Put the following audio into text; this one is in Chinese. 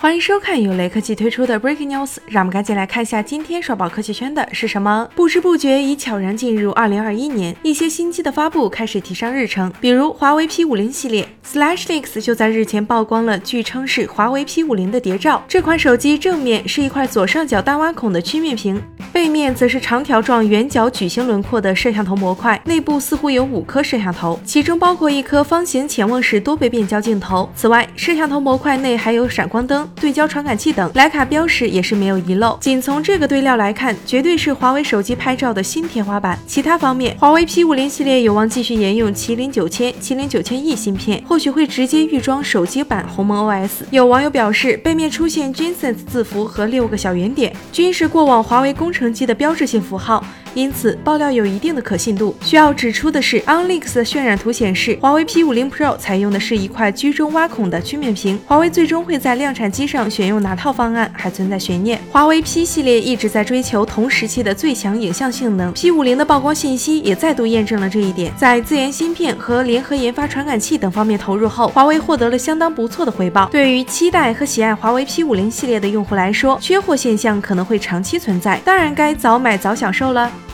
欢迎收看由雷科技推出的 Breaking News，让我们赶紧来看一下今天刷爆科技圈的是什么。不知不觉已悄然进入2021年，一些新机的发布开始提上日程，比如华为 P50 系列，SlashLeaks 就在日前曝光了据称是华为 P50 的谍照。这款手机正面是一块左上角单挖孔的曲面屏，背面则是长条状圆角矩形轮廓的摄像头模块，内部似乎有五颗摄像头，其中包括一颗方形潜望式多倍变焦镜头。此外，摄像头模块内还有闪光灯。对焦传感器等，徕卡标识也是没有遗漏。仅从这个堆料来看，绝对是华为手机拍照的新天花板。其他方面，华为 P50 系列有望继续沿用麒麟九千、麒麟九千 E 芯片，或许会直接预装手机版鸿蒙 OS。有网友表示，背面出现 Genesis 字符和六个小圆点，均是过往华为工程机的标志性符号。因此，爆料有一定的可信度。需要指出的是，OnLeaks 的渲染图显示，华为 P50 Pro 采用的是一块居中挖孔的曲面屏。华为最终会在量产机上选用哪套方案，还存在悬念。华为 P 系列一直在追求同时期的最强影像性能，P50 的曝光信息也再度验证了这一点。在自研芯片和联合研发传感器等方面投入后，华为获得了相当不错的回报。对于期待和喜爱华为 P50 系列的用户来说，缺货现象可能会长期存在，当然该早买早享受了。